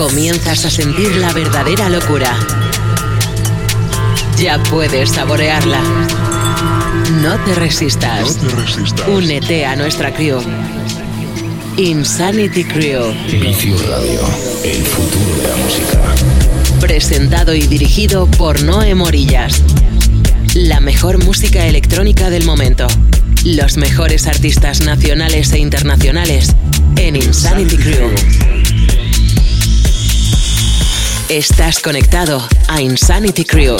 comienzas a sentir la verdadera locura. Ya puedes saborearla. No te resistas. Únete a nuestra crew. Insanity Crew. Vicio Radio, el futuro de la música. Presentado y dirigido por Noé Morillas. La mejor música electrónica del momento. Los mejores artistas nacionales e internacionales en Insanity Crew. Estás conectado a Insanity Crew.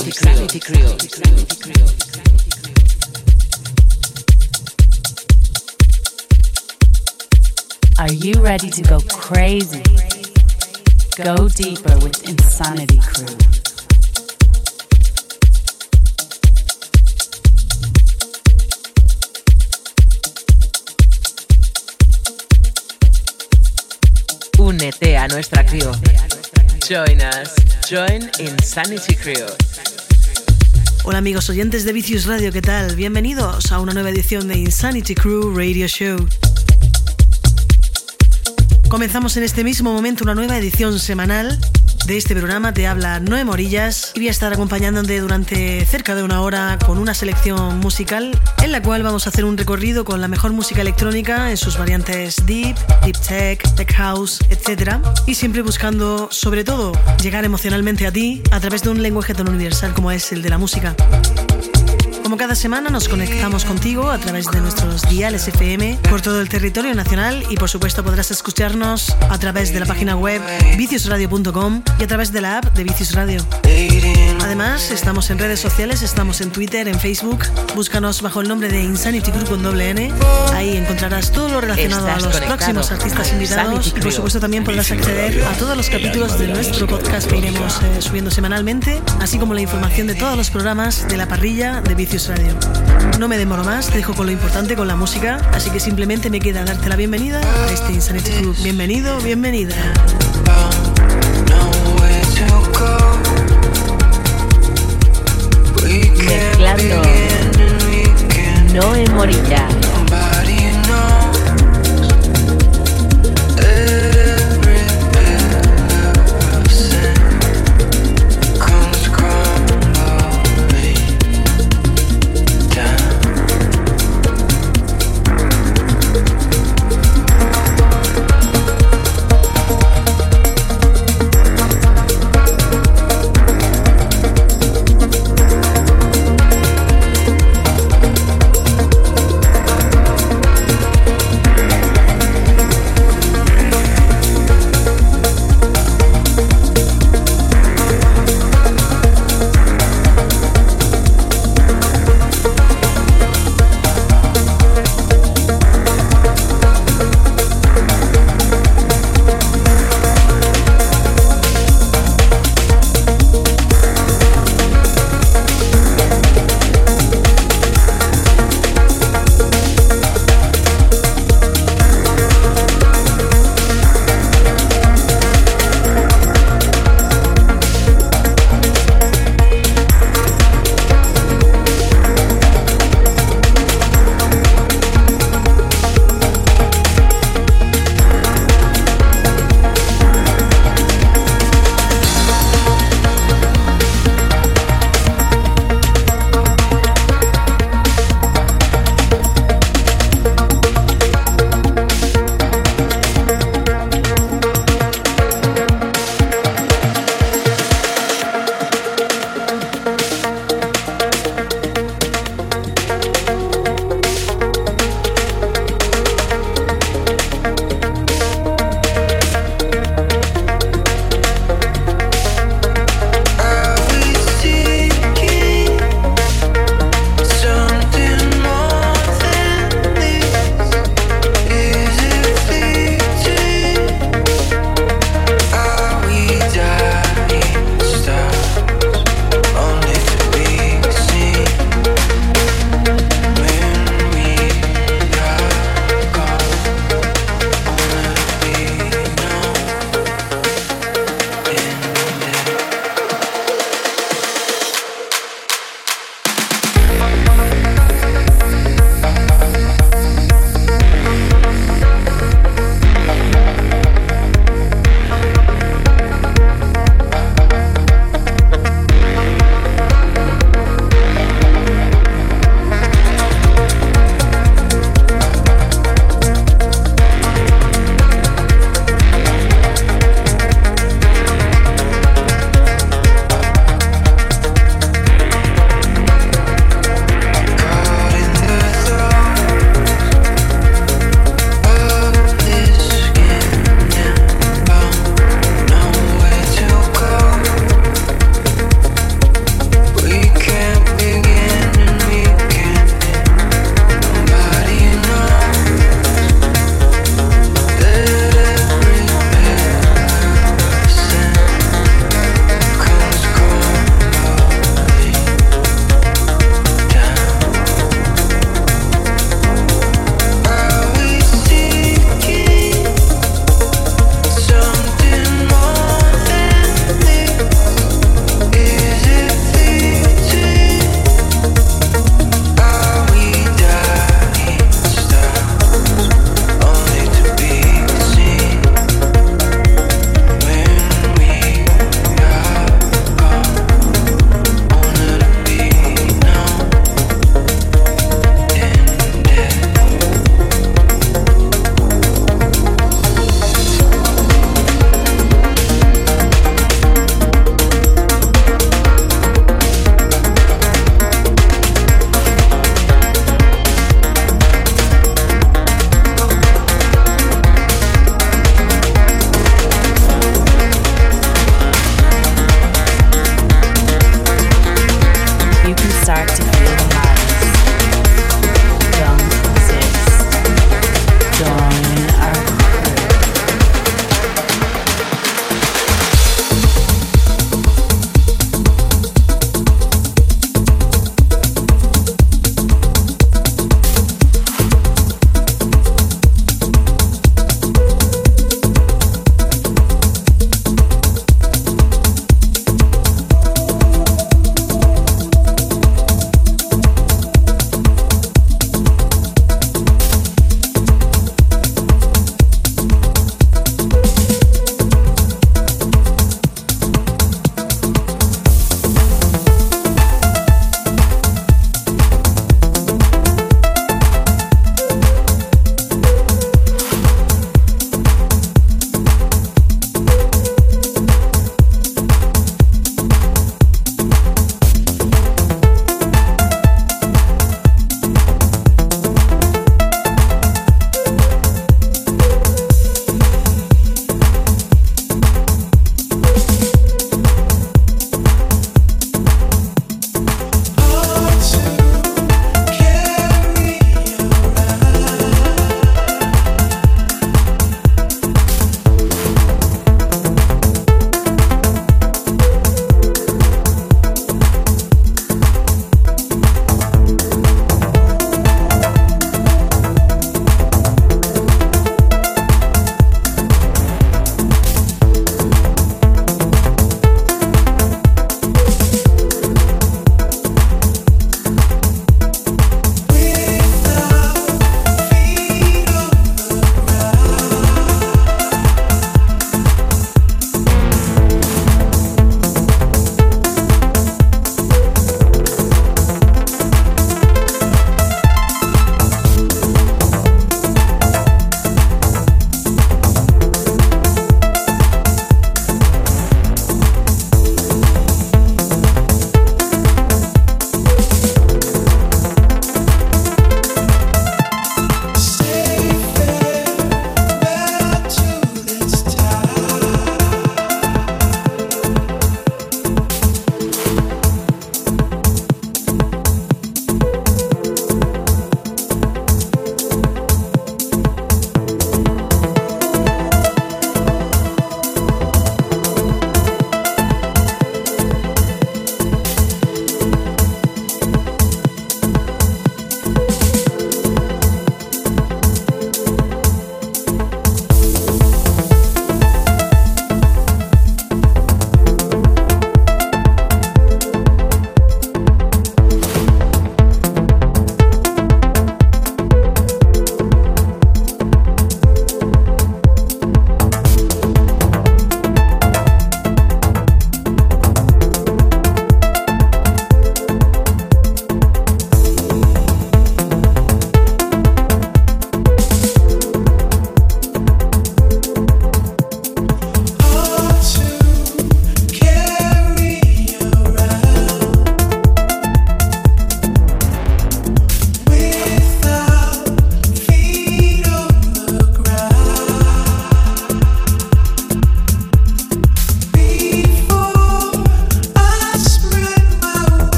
Are you ready to go crazy? Go deeper with Insanity Crew. Únete a nuestra crew. Join us. Join Insanity Crew. Hola amigos oyentes de Vicious Radio, ¿qué tal? Bienvenidos a una nueva edición de Insanity Crew Radio Show. Comenzamos en este mismo momento una nueva edición semanal de este programa. Te habla Noé Morillas y voy a estar acompañándote durante cerca de una hora con una selección musical en la cual vamos a hacer un recorrido con la mejor música electrónica en sus variantes deep, deep tech, tech house, etc. Y siempre buscando, sobre todo, llegar emocionalmente a ti a través de un lenguaje tan universal como es el de la música. Como cada semana nos conectamos contigo a través de nuestros diales FM por todo el territorio nacional y por supuesto podrás escucharnos a través de la página web viciosradio.com y a través de la app de Vicios Radio. Además, estamos en redes sociales, estamos en Twitter, en Facebook. Búscanos bajo el nombre de Insanity Crew con doble N. Ahí encontrarás todo lo relacionado a los próximos artistas invitados y por supuesto también podrás acceder a todos los capítulos de nuestro podcast que iremos eh, subiendo semanalmente, así como la información de todos los programas de la parrilla de Vicios Radio. No me demoro más, te dejo con lo importante, con la música, así que simplemente me queda darte la bienvenida a este Insanity Crew. Bienvenido, bienvenida. Mezclando Noé Morilla.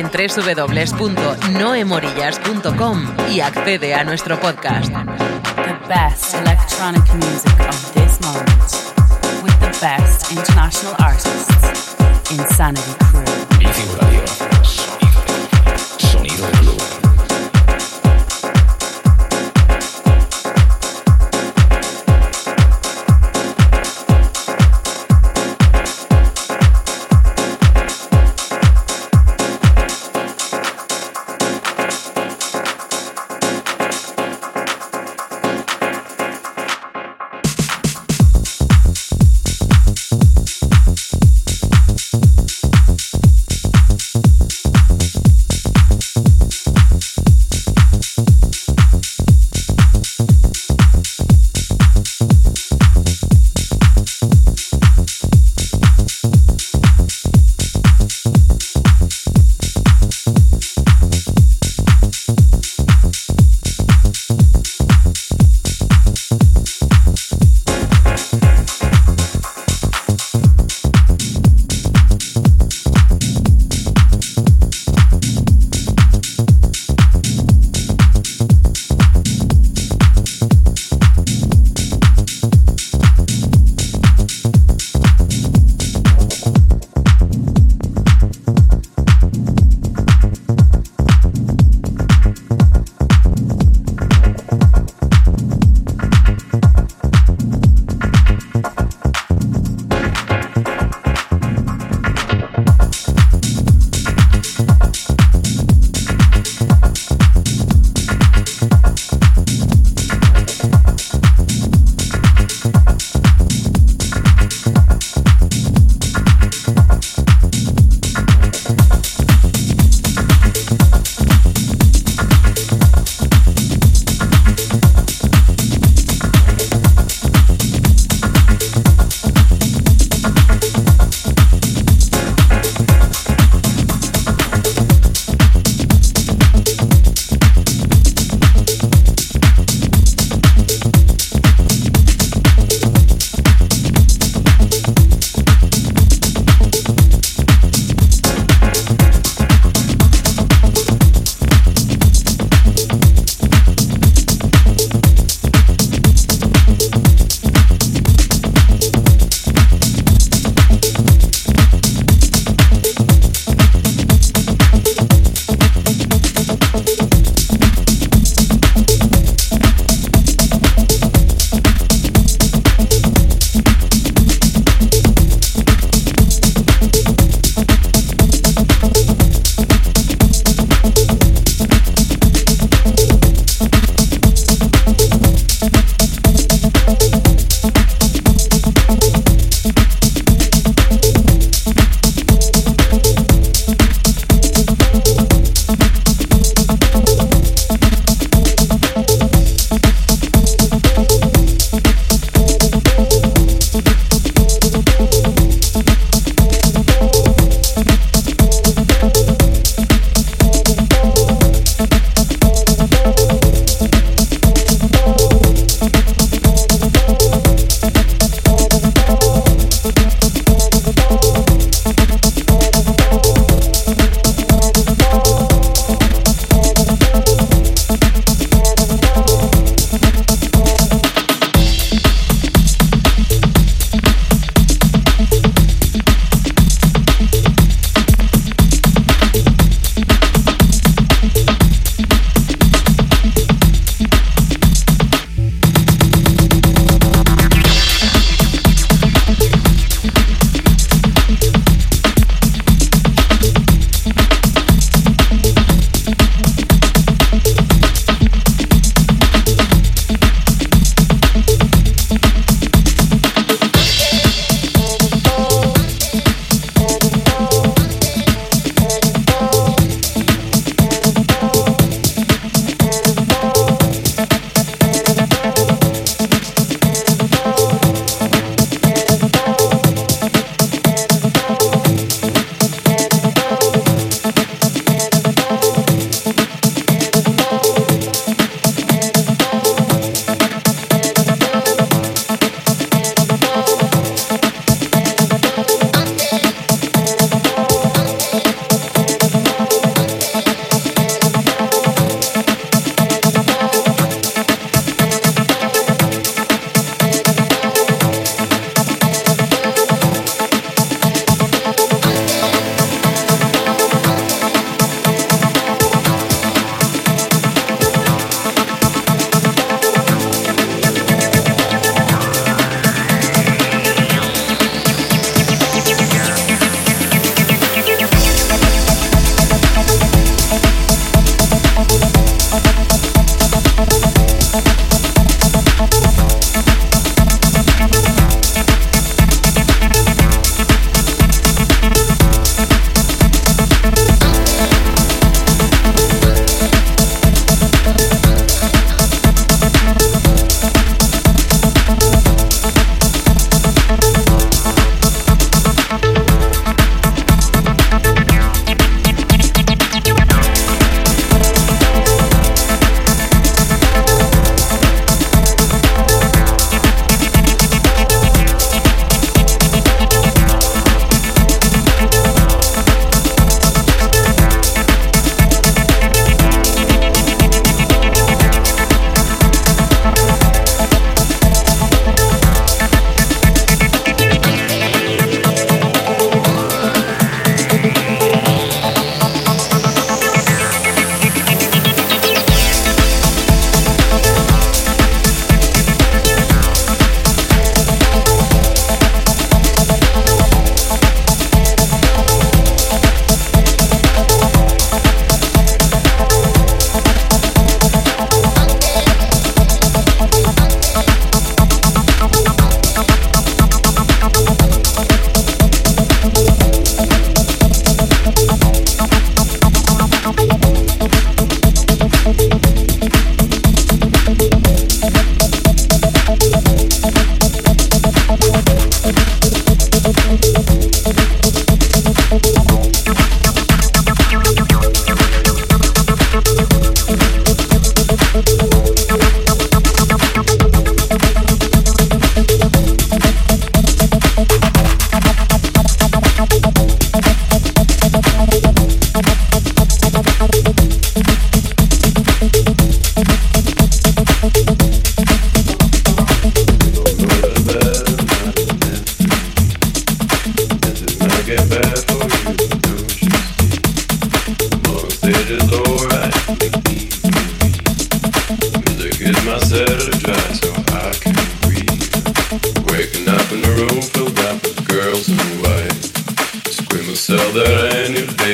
En www.noemorillas.com y accede a nuestro podcast. The best electronic music of this moment with the best international artists. Insanity Crew.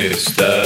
It's stuff.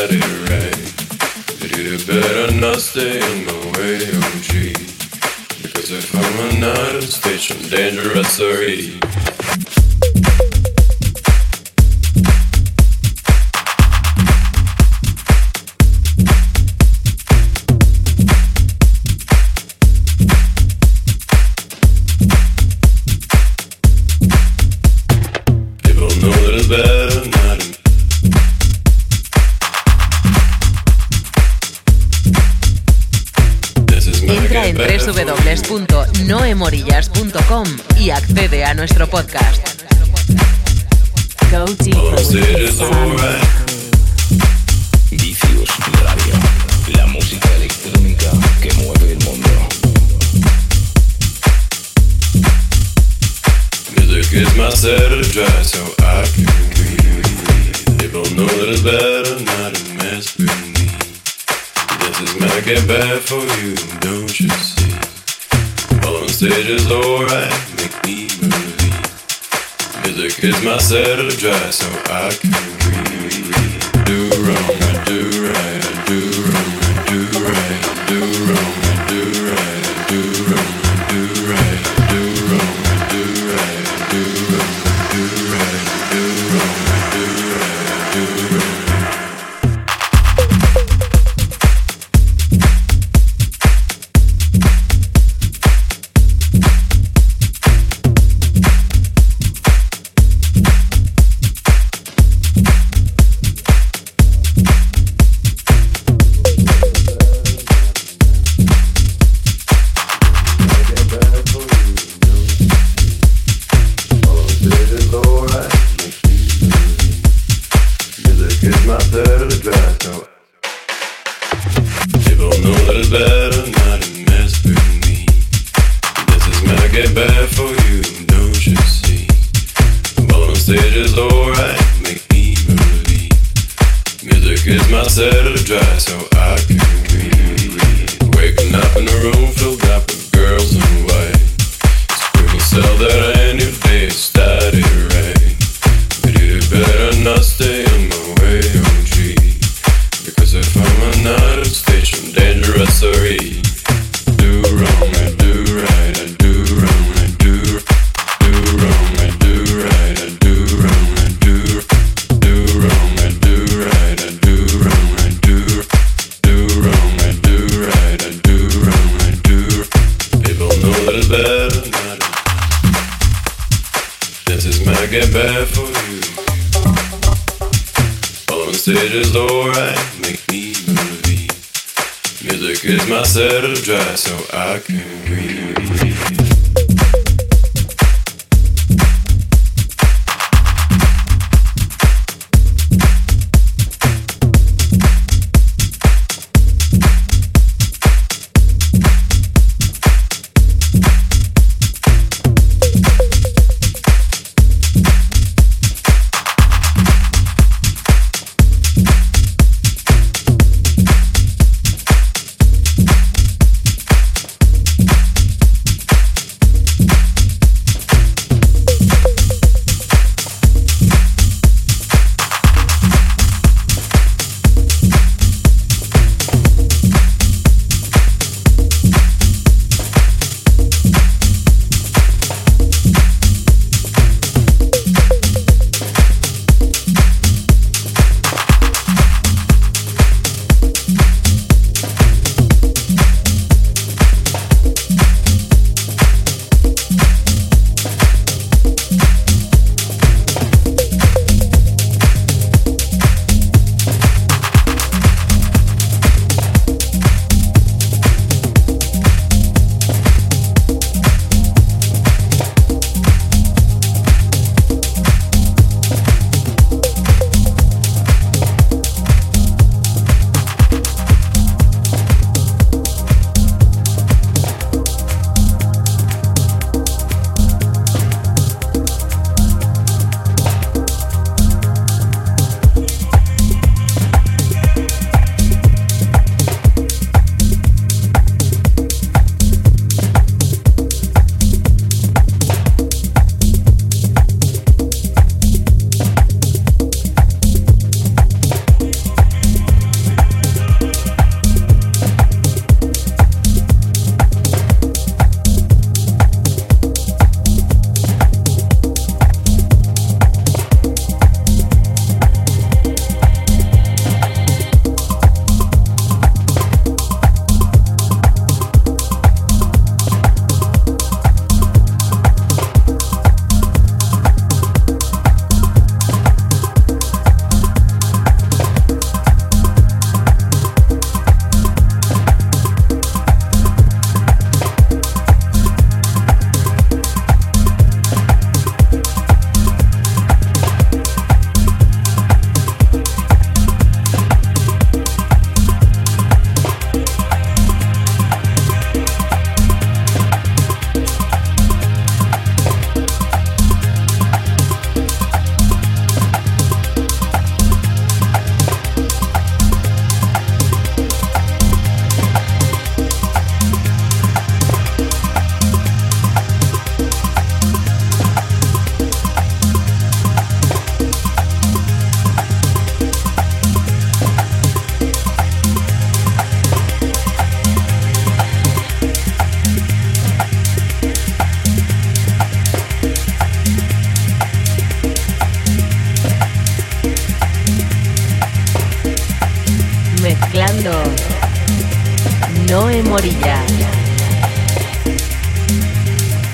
Morilla.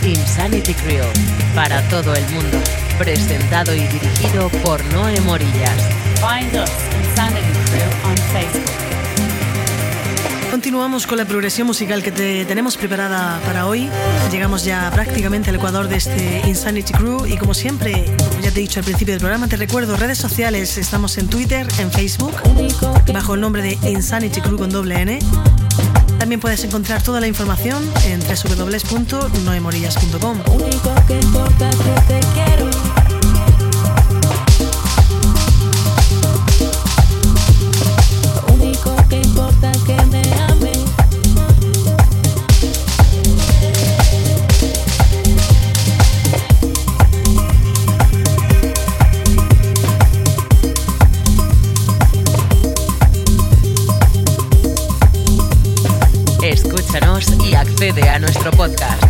Insanity Crew, para todo el mundo. Presentado y dirigido por Noé Morillas. Find us, Insanity Crew, on Facebook. Continuamos con la progresión musical que te tenemos preparada para hoy. Llegamos ya prácticamente al ecuador de este Insanity Crew y como siempre, como ya te he dicho al principio del programa, te recuerdo redes sociales, estamos en Twitter, en Facebook, bajo el nombre de Insanity Crew con doble N. También puedes encontrar toda la información en www.noemorillas.com. único que importa que quiero. A nuestro podcast.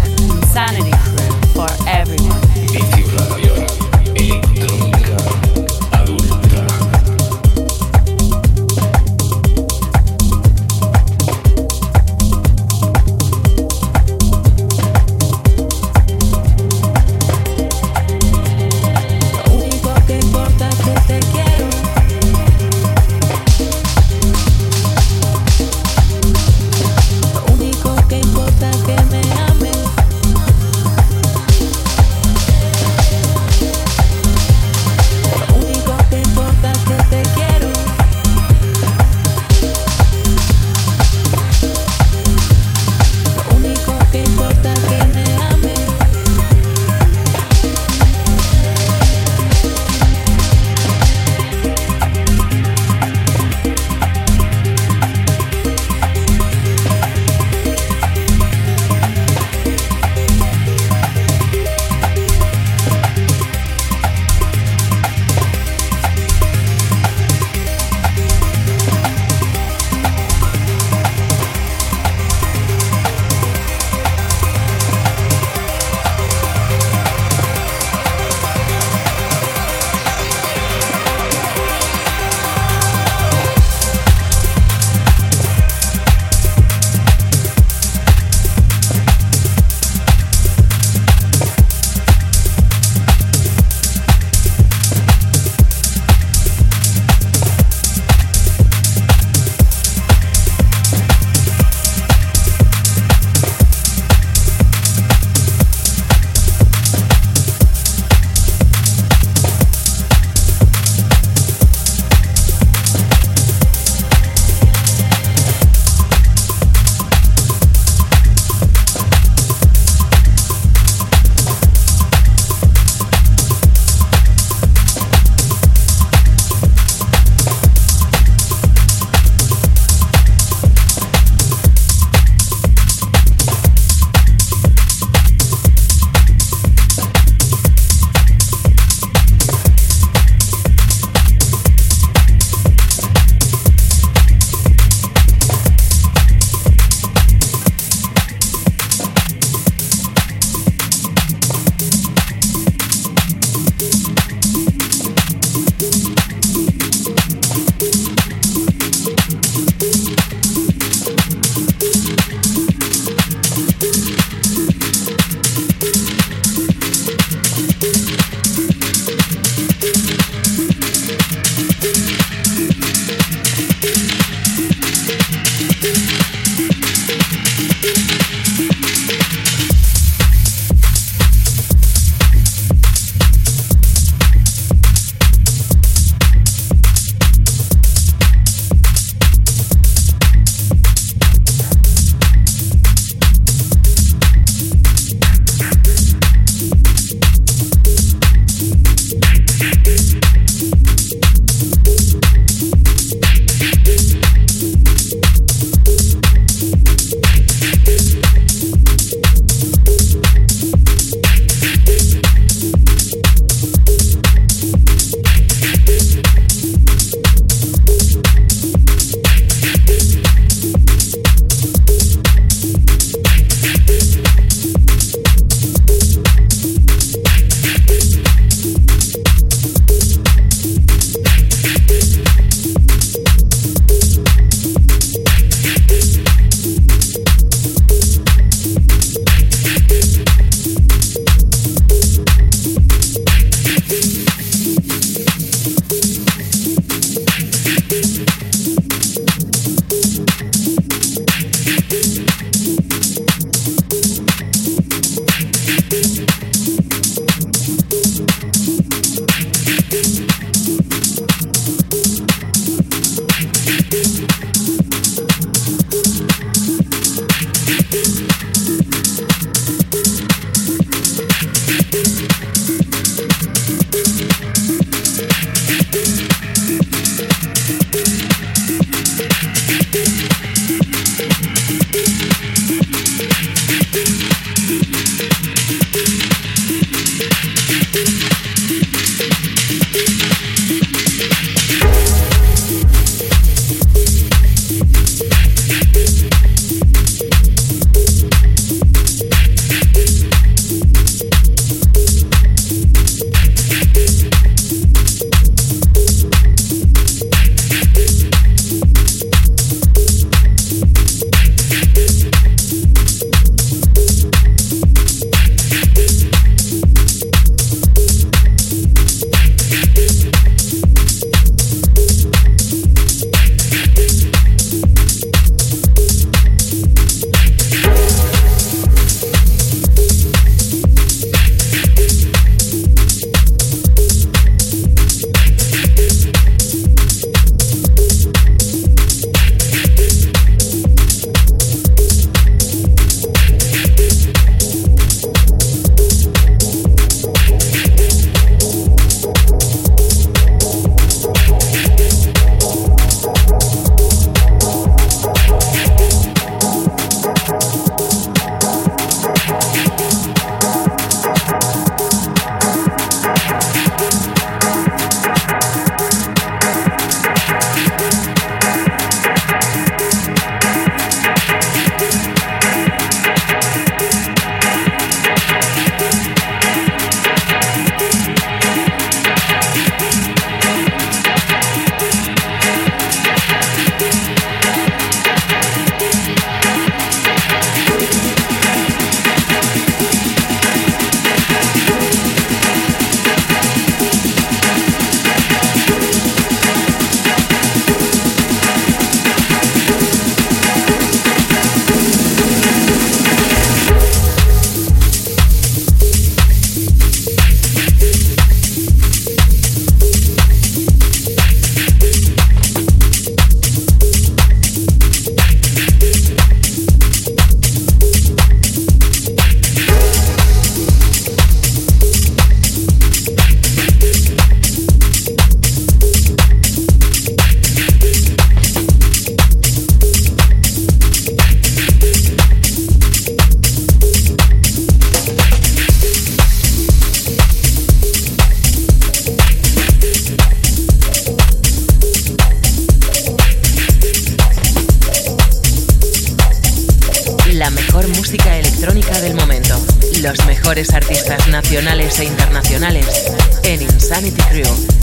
internacionales en Insanity Crew.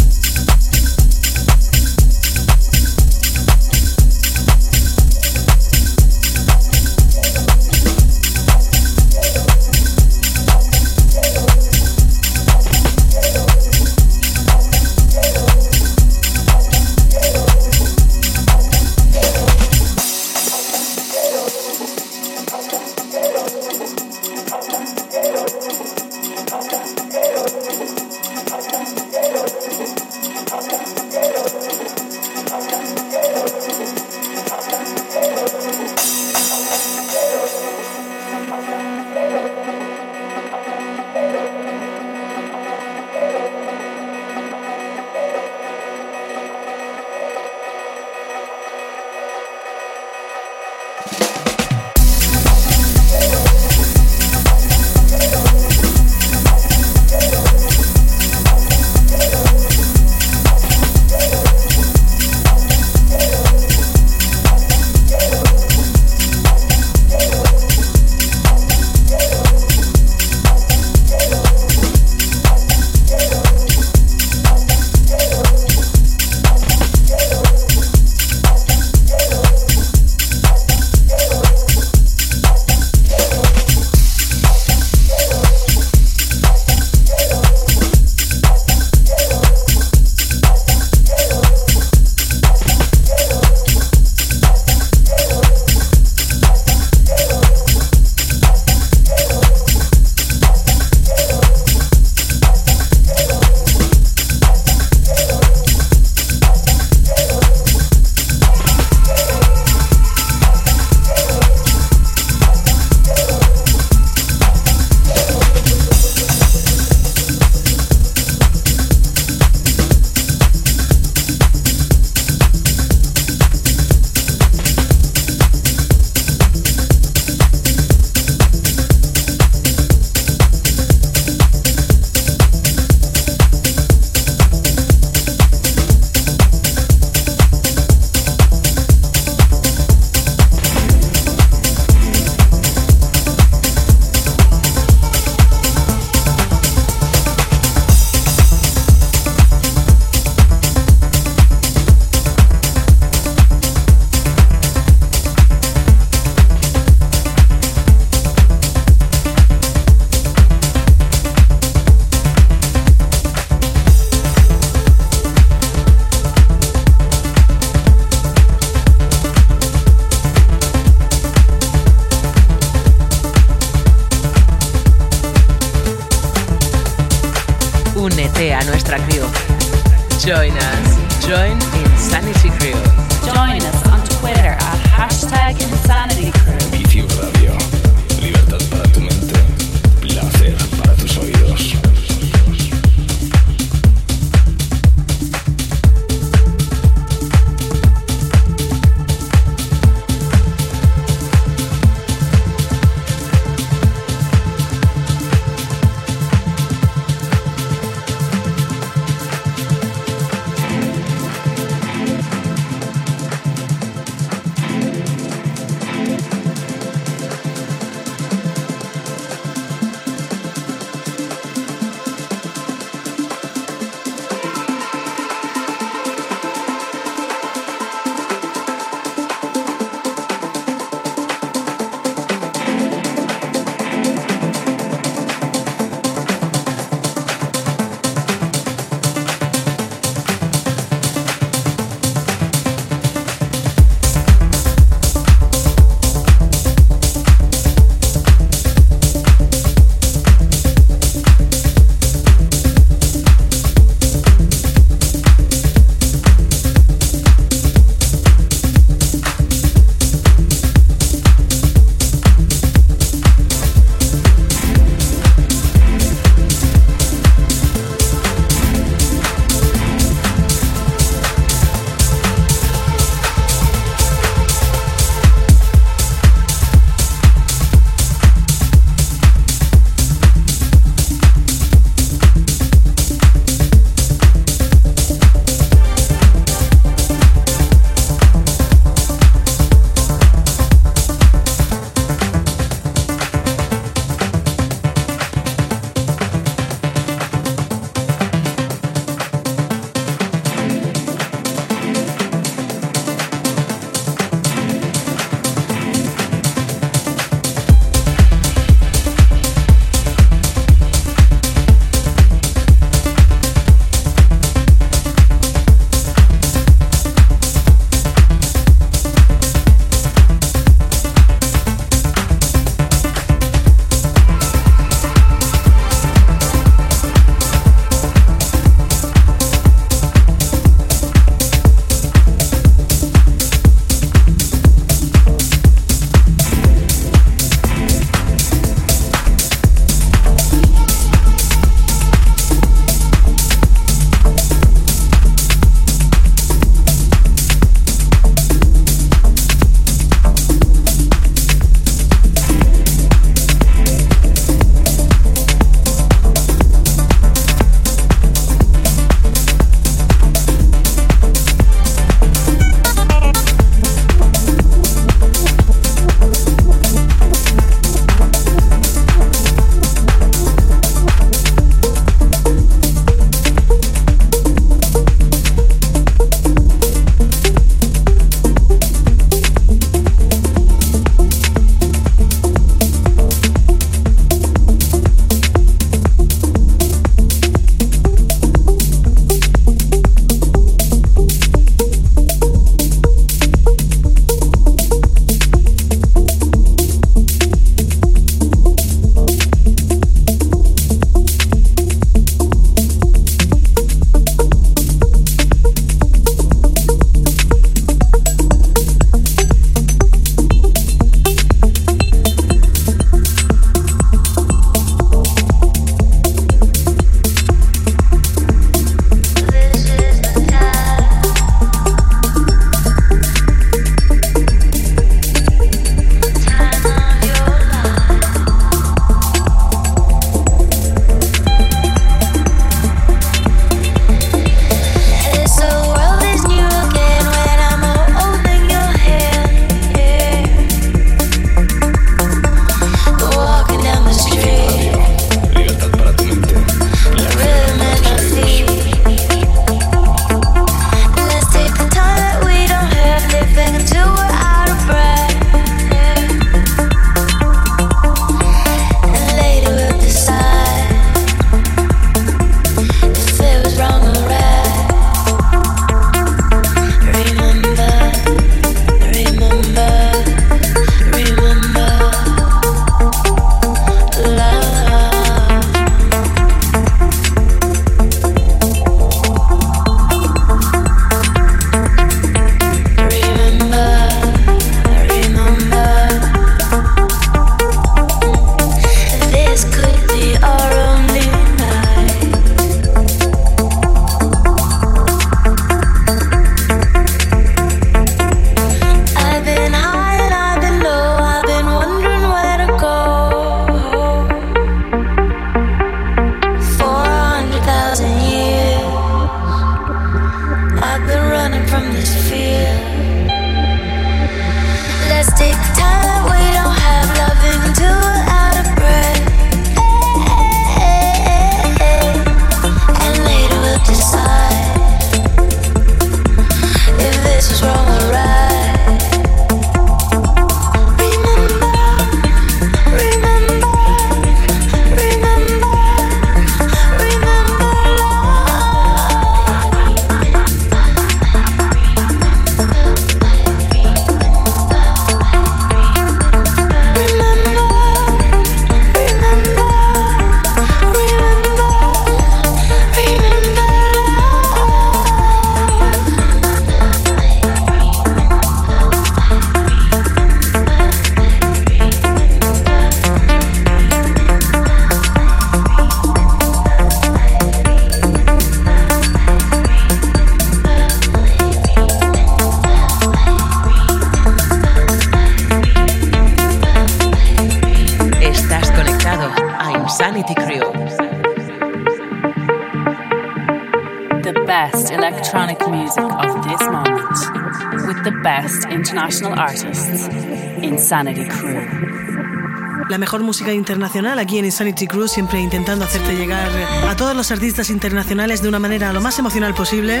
Insanity Crew. la mejor música internacional aquí en Insanity Cruise, siempre intentando hacerte llegar a todos los artistas internacionales de una manera lo más emocional posible.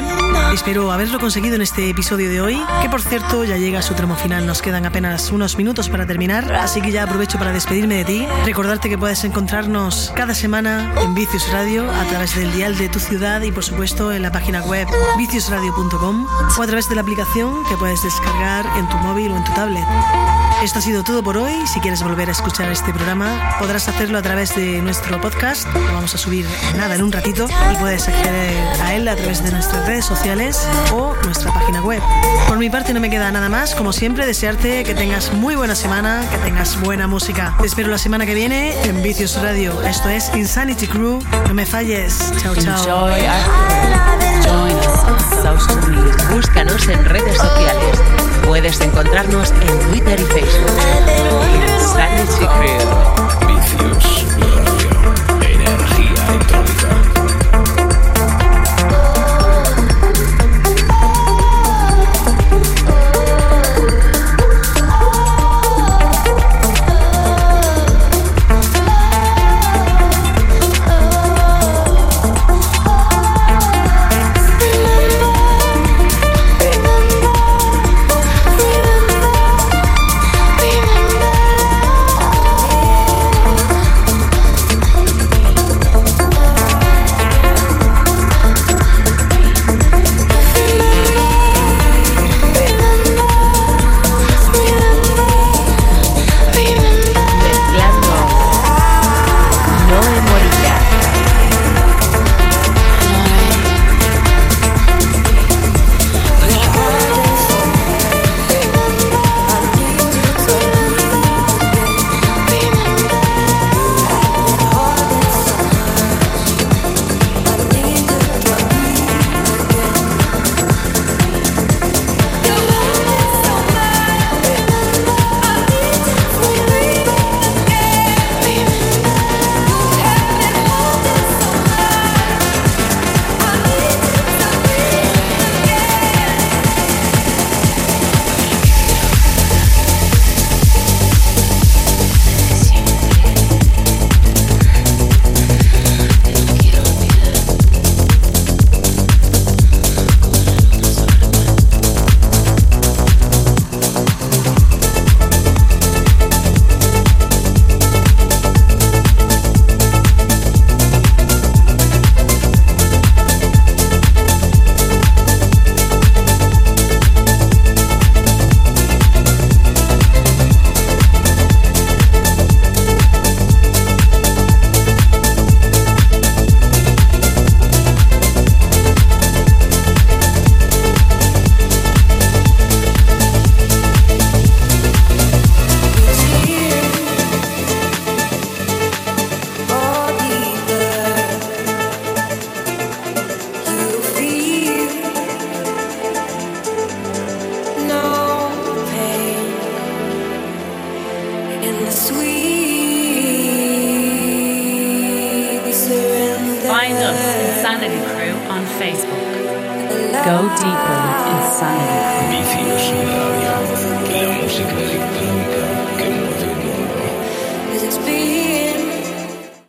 Espero haberlo conseguido en este episodio de hoy, que por cierto ya llega a su tramo final, nos quedan apenas unos minutos para terminar, así que ya aprovecho para despedirme de ti, recordarte que puedes encontrarnos cada semana en Vicios Radio a través del dial de tu ciudad y por supuesto en la página web viciosradio.com o a través de la aplicación que puedes descargar en tu móvil o en tu tablet. Esto ha sido todo por hoy. Si quieres volver a escuchar este programa, podrás hacerlo a través de nuestro podcast. Lo vamos a subir nada en un ratito y puedes acceder a él a través de nuestras redes sociales o nuestra página web. Por mi parte no me queda nada más, como siempre, desearte que tengas muy buena semana, que tengas buena música. Te espero la semana que viene en Vicios Radio. Esto es Insanity Crew. No me falles. Chao, chao. Join. Búscanos en redes sociales. Puedes encontrarnos en Twitter y Facebook. Crew. Vicios